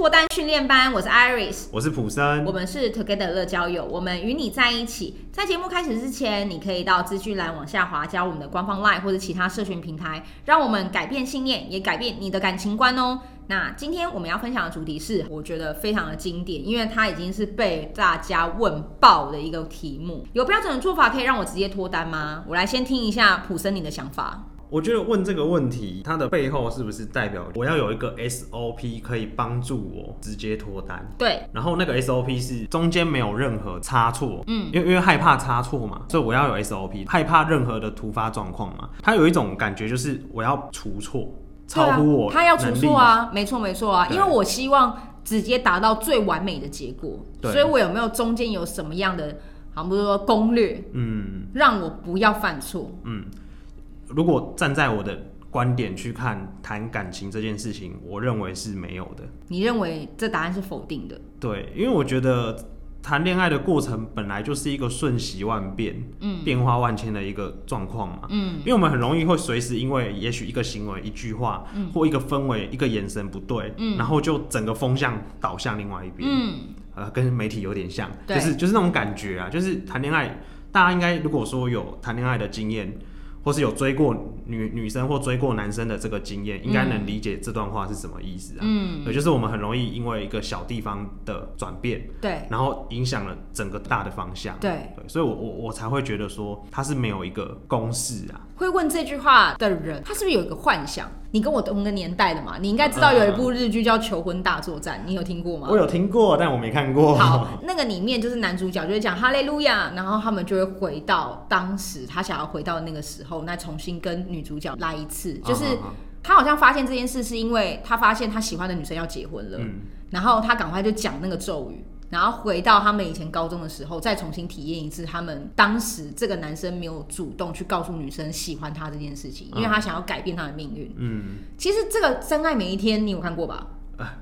脱单训练班，我是 Iris，我是普森，我们是 Together 乐交友，我们与你在一起。在节目开始之前，你可以到资讯栏往下滑，加我们的官方 LINE 或者其他社群平台，让我们改变信念，也改变你的感情观哦。那今天我们要分享的主题是，我觉得非常的经典，因为它已经是被大家问爆的一个题目。有标准的做法可以让我直接脱单吗？我来先听一下普森你的想法。我觉得问这个问题，它的背后是不是代表我要有一个 SOP 可以帮助我直接脱单？对。然后那个 SOP 是中间没有任何差错，嗯，因为因为害怕差错嘛，所以我要有 SOP，害怕任何的突发状况嘛。它有一种感觉就是我要除错，超乎我，他要除错啊，没错没错啊，因为我希望直接达到最完美的结果，所以我有没有中间有什么样的，好比如说攻略，嗯，让我不要犯错，嗯。如果站在我的观点去看谈感情这件事情，我认为是没有的。你认为这答案是否定的？对，因为我觉得谈恋爱的过程本来就是一个瞬息万变、嗯，变化万千的一个状况嘛，嗯，因为我们很容易会随时因为也许一个行为、一句话，嗯，或一个氛围、一个眼神不对，嗯，然后就整个风向倒向另外一边，嗯，呃，跟媒体有点像，就是就是那种感觉啊，就是谈恋爱，大家应该如果说有谈恋爱的经验。或是有追过女女生或追过男生的这个经验，应该能理解这段话是什么意思啊？嗯，也就是我们很容易因为一个小地方的转变，对，然后影响了整个大的方向，对，对，所以我我我才会觉得说他是没有一个公式啊。会问这句话的人，他是不是有一个幻想？你跟我同个年代的嘛，你应该知道有一部日剧叫《求婚大作战》，你有听过吗？我有听过，但我没看过。好，那个里面就是男主角就会讲哈利路亚，然后他们就会回到当时他想要回到那个时候，那重新跟女主角来一次。就是他好像发现这件事是因为他发现他喜欢的女生要结婚了，嗯，然后他赶快就讲那个咒语。然后回到他们以前高中的时候，再重新体验一次他们当时这个男生没有主动去告诉女生喜欢他这件事情，因为他想要改变他的命运。嗯，其实这个《真爱每一天》你有看过吧？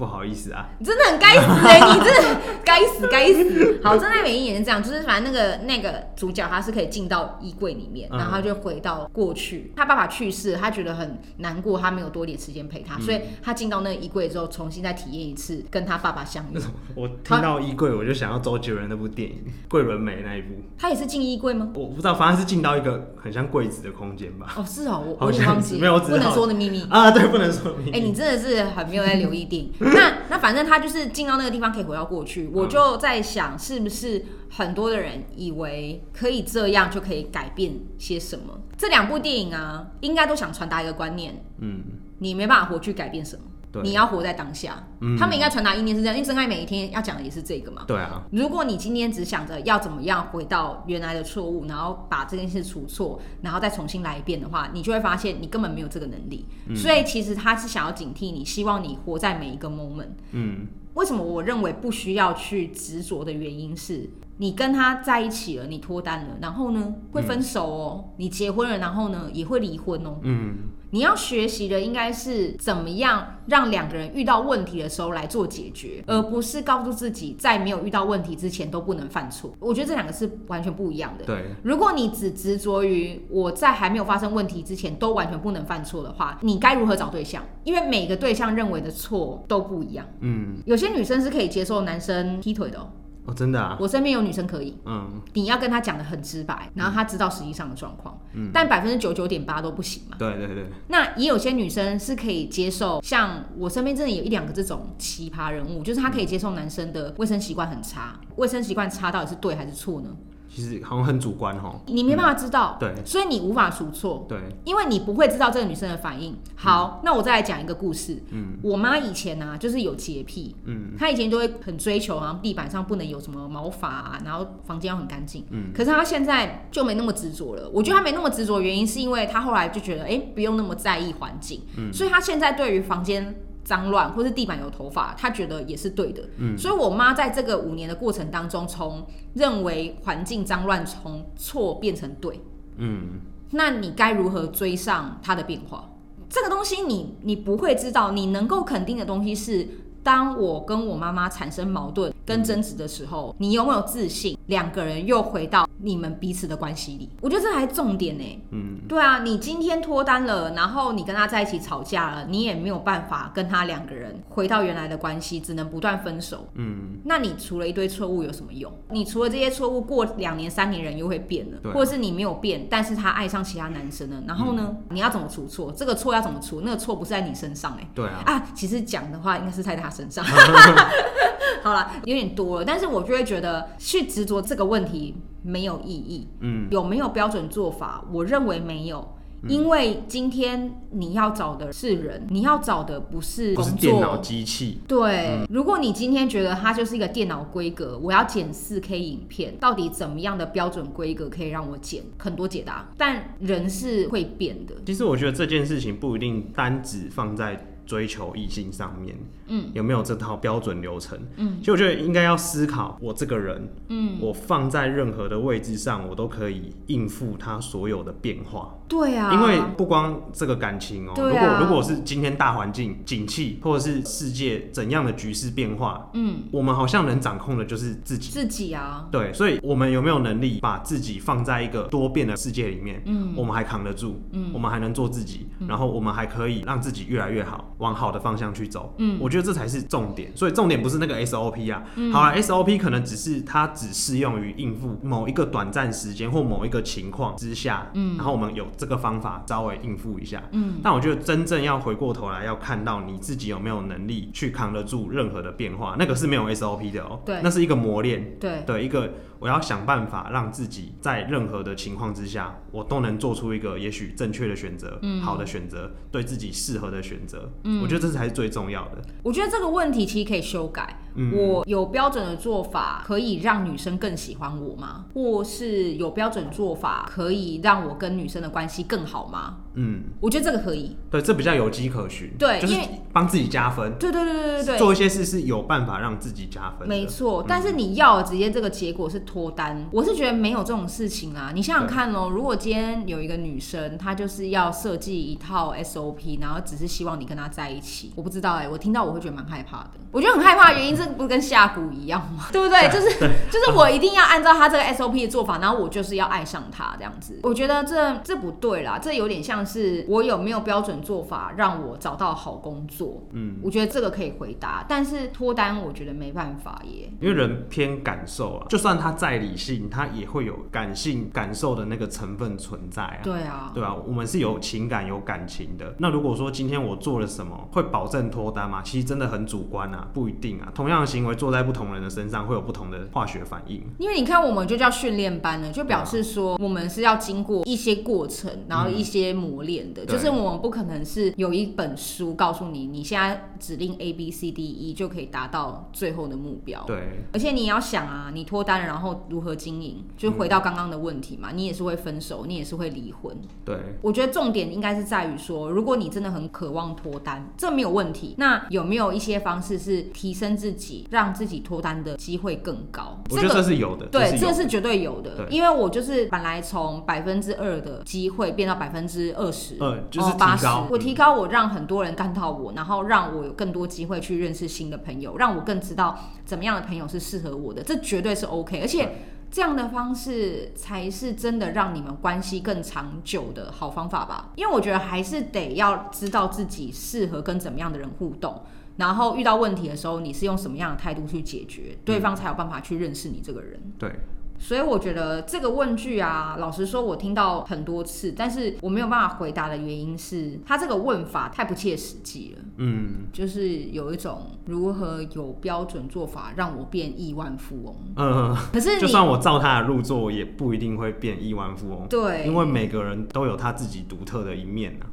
不好意思啊，你真的很该死哎、欸！你真的该死该死。好，真爱每一年是这样，就是反正那个那个主角他是可以进到衣柜里面，然后他就回到过去。他爸爸去世，他觉得很难过，他没有多点时间陪他，所以他进到那个衣柜之后，重新再体验一次跟他爸爸相遇。我听到衣柜，我就想要周杰伦那部电影《桂纶镁》那一部。他也是进衣柜吗？我不知道，反正是进到一个很像柜子的空间吧。哦，是哦，我有点忘记，没有不能说的秘密啊，对，不能说的秘密。哎、欸，你真的是很没有在留意电影。那那反正他就是进到那个地方可以回到过去，我就在想，是不是很多的人以为可以这样就可以改变些什么？这两部电影啊，应该都想传达一个观念，嗯，你没办法活去改变什么。你要活在当下，嗯、他们应该传达意念是这样，因为真爱每一天要讲的也是这个嘛。对啊，如果你今天只想着要怎么样回到原来的错误，然后把这件事除错，然后再重新来一遍的话，你就会发现你根本没有这个能力。嗯、所以其实他是想要警惕你，希望你活在每一个 moment。嗯，为什么我认为不需要去执着的原因是，你跟他在一起了，你脱单了，然后呢会分手哦，嗯、你结婚了，然后呢也会离婚哦。嗯。你要学习的应该是怎么样让两个人遇到问题的时候来做解决，而不是告诉自己在没有遇到问题之前都不能犯错。我觉得这两个是完全不一样的。对，如果你只执着于我在还没有发生问题之前都完全不能犯错的话，你该如何找对象？因为每个对象认为的错都不一样。嗯，有些女生是可以接受男生劈腿的哦。哦，真的啊！我身边有女生可以，嗯，你要跟她讲的很直白，然后她知道实际上的状况，嗯，但百分之九十九点八都不行嘛。对对对。那也有些女生是可以接受，像我身边真的有一两个这种奇葩人物，就是她可以接受男生的卫生习惯很差，卫生习惯差到底是对还是错呢？其实好像很主观哈，你没办法知道，对，所以你无法出错，对，因为你不会知道这个女生的反应。好，那我再来讲一个故事。嗯，我妈以前呢，就是有洁癖，嗯，她以前就会很追求，好像地板上不能有什么毛发啊，然后房间要很干净，嗯，可是她现在就没那么执着了。我觉得她没那么执着的原因是因为她后来就觉得，哎，不用那么在意环境，嗯，所以她现在对于房间。脏乱或是地板有头发，他觉得也是对的。嗯，所以我妈在这个五年的过程当中，从认为环境脏乱，从错变成对。嗯，那你该如何追上她的变化？这个东西你你不会知道。你能够肯定的东西是，当我跟我妈妈产生矛盾。跟争执的时候，你有没有自信？两个人又回到你们彼此的关系里，我觉得这还是重点呢。嗯，对啊，你今天脱单了，然后你跟他在一起吵架了，你也没有办法跟他两个人回到原来的关系，只能不断分手。嗯，那你除了一堆错误有什么用？你除了这些错误，过两年三年人又会变了，对或者是你没有变，但是他爱上其他男生了，然后呢，嗯、你要怎么出错？这个错要怎么出？那个错不是在你身上哎。对啊。啊，其实讲的话应该是在他身上。好了，有点多了，但是我就会觉得去执着这个问题没有意义。嗯，有没有标准做法？我认为没有，因为今天你要找的是人，你要找的不是工作，电脑机器。对，嗯，如果你今天觉得它就是一个电脑规格，我要剪四 K 影片，到底怎么样的标准规格可以让我剪？很多解答，但人是会变的。其实我觉得这件事情不一定单只放在。追求异性上面，嗯，有没有这套标准流程？嗯，其实我觉得应该要思考，我这个人，嗯，我放在任何的位置上，我都可以应付他所有的变化。对啊，因为不光这个感情哦、如果如果是今天大环境景气，或者是世界怎样的局势变化，嗯，我们好像能掌控的就是自己。自己啊，对，所以我们有没有能力把自己放在一个多变的世界里面？嗯，我们还扛得住，嗯，我们还能做自己，然后我们还可以让自己越来越好。往好的方向去走，嗯，我觉得这才是重点。所以重点不是那个 SOP 啊，嗯、好了，SOP 可能只是它只适用于应付某一个短暂时间或某一个情况之下，嗯，然后我们有这个方法稍微应付一下，嗯。但我觉得真正要回过头来要看到你自己有没有能力去扛得住任何的变化，那个是没有 SOP 的哦、喔，对，那是一个磨练，对的一个。我要想办法让自己在任何的情况之下，我都能做出一个也许正确的选择，嗯、好的选择，对自己适合的选择。嗯，我觉得这才是最重要的。我觉得这个问题其实可以修改。嗯、我有标准的做法可以让女生更喜欢我吗？或是有标准做法可以让我跟女生的关系更好吗？嗯，我觉得这个可以。对，这比较有迹可循。对，就是帮自己加分。对对对对对对，做一些事是有办法让自己加分。没错，但是你要直接这个结果是脱单，我是觉得没有这种事情啊。你想想看哦，如果今天有一个女生，她就是要设计一套 SOP，然后只是希望你跟她在一起，我不知道哎，我听到我会觉得蛮害怕的。我觉得很害怕的原因是。这不跟下蛊一样吗？对不对？就是 就是我一定要按照她这个 SOP 的做法，然后我就是要爱上她这样子。我觉得这这不对啦，这有点像是我有没有标准做法让我找到好工作。嗯，我觉得这个可以回答，但是脱单我觉得没办法耶。因为人偏感受啊，就算他再理性，他也会有感性感受的那个成分存在啊。对啊，对啊，我们是有情感有感情的。那如果说今天我做了什么，会保证脱单吗？其实真的很主观啊，不一定啊。同样的行为做在不同人的身上，会有不同的化学反应。因为你看，我们就叫训练班了，就表示说我们是要经过一些过程，然后一些磨练的。嗯、就是我们不可能是有一本书告诉你，你现在指令 A B C D E 就可以达到最后的目标。对。而且你要想啊，你脱单然后如何经营？就回到刚刚的问题嘛，嗯、你也是会分手，你也是会离婚。对。我觉得重点应该是在于说，如果你真的很渴望脱单，这没有问题。那有没有一些方式是提升自己，让自己脱单的机会更高，我觉得这是有的。这个、对，这是绝对有的。因为我就是本来从百分之二的机会变到百分之二十，嗯，就是八十。我提高，我让很多人看到我，然后让我有更多机会去认识新的朋友，让我更知道怎么样的朋友是适合我的。这绝对是 OK，而且这样的方式才是真的让你们关系更长久的好方法吧？因为我觉得还是得要知道自己适合跟怎么样的人互动。然后遇到问题的时候，你是用什么样的态度去解决？对方才有办法去认识你这个人。对，所以我觉得这个问句啊，老实说，我听到很多次，但是我没有办法回答的原因是，他这个问法太不切实际了。嗯，就是有一种如何有标准做法让我变亿万富翁。嗯，可是就算我照他的路做，也不一定会变亿万富翁。对，因为每个人都有他自己独特的一面啊。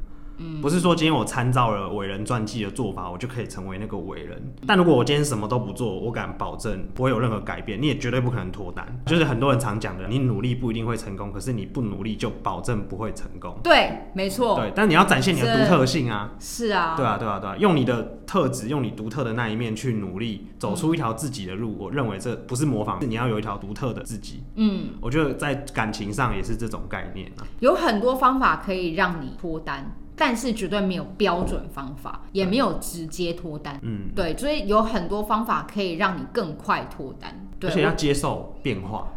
不是说今天我参照了伟人传记的做法，我就可以成为那个伟人。但如果我今天什么都不做，我敢保证不会有任何改变，你也绝对不可能脱单。就是很多人常讲的，你努力不一定会成功，可是你不努力就保证不会成功。对，没错。对，但你要展现你的独特性啊。是啊。对啊，对啊，对啊，用你的特质，用你独特的那一面去努力，走出一条自己的路。我认为这不是模仿，是你要有一条独特的自己。嗯，我觉得在感情上也是这种概念啊。有很多方法可以让你脱单。但是绝对没有标准方法，也没有直接脱单。嗯，对，所以有很多方法可以让你更快脱单。对，而且要接受变化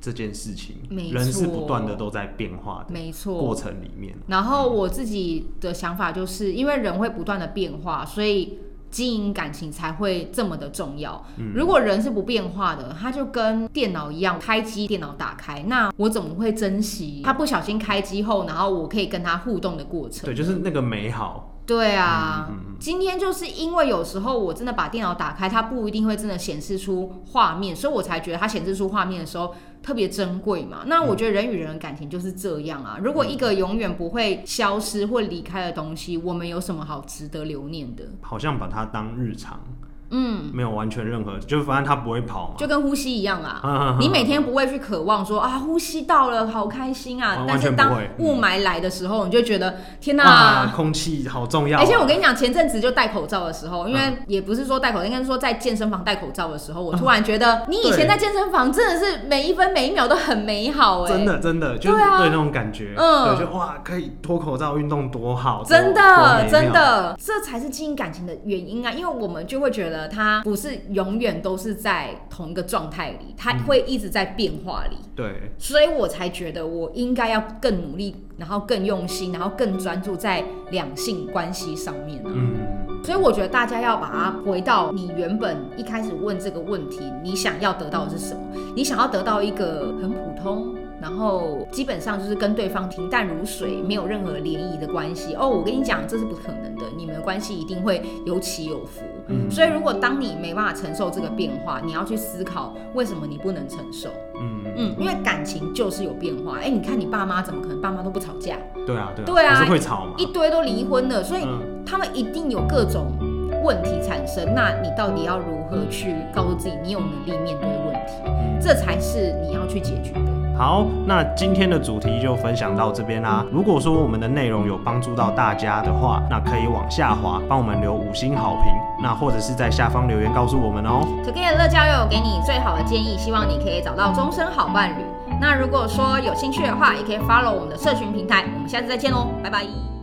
这件事情，人是不断的都在变化的，没错，过程里面。然后我自己的想法就是，因为人会不断的变化，所以。经营感情才会这么的重要。如果人是不变化的，他就跟电脑一样，开机电脑打开，那我怎么会珍惜他不小心开机后，然后我可以跟他互动的过程？对，就是那个美好。对啊，今天就是因为有时候我真的把电脑打开，它不一定会真的显示出画面，所以我才觉得它显示出画面的时候特别珍贵嘛。那我觉得人与人的感情就是这样啊。如果一个永远不会消失或离开的东西，我们有什么好值得留念的？好像把它当日常。嗯，没有完全任何，就反正它不会跑嘛，就跟呼吸一样啊。你每天不会去渴望说啊，呼吸到了，好开心啊。但是当雾霾来的时候，你就觉得天哪，空气好重要。而且我跟你讲，前阵子就戴口罩的时候，因为也不是说戴口罩，应该是说在健身房戴口罩的时候，我突然觉得，你以前在健身房真的是每一分每一秒都很美好哎，真的真的，就是对那种感觉，嗯，就哇，可以脱口罩运动多好，真的真的，这才是经营感情的原因啊，因为我们就会觉得他不是。永远都是在同一个状态里，他会一直在变化里。嗯、对，所以我才觉得我应该要更努力，然后更用心，然后更专注在两性关系上面啊。嗯，所以我觉得大家要把它回到你原本一开始问这个问题，你想要得到的是什么？你想要得到一个很普通。然后基本上就是跟对方平淡如水，没有任何涟漪的关系哦。我跟你讲，这是不可能的，你们的关系一定会有起有伏。嗯，所以如果当你没办法承受这个变化，你要去思考为什么你不能承受。嗯嗯，因为感情就是有变化。哎，你看你爸妈怎么可能爸妈都不吵架？对啊对啊，对啊，是会吵嘛，一堆都离婚了，所以他们一定有各种问题产生。那你到底要如何去告诉自己，你有能力面对问题？这才是你要去解决的。好，那今天的主题就分享到这边啦。如果说我们的内容有帮助到大家的话，那可以往下滑，帮我们留五星好评，那或者是在下方留言告诉我们哦。Together 乐交友给你最好的建议，希望你可以找到终身好伴侣。那如果说有兴趣的话，也可以 follow 我们的社群平台。我们下次再见喽，拜拜。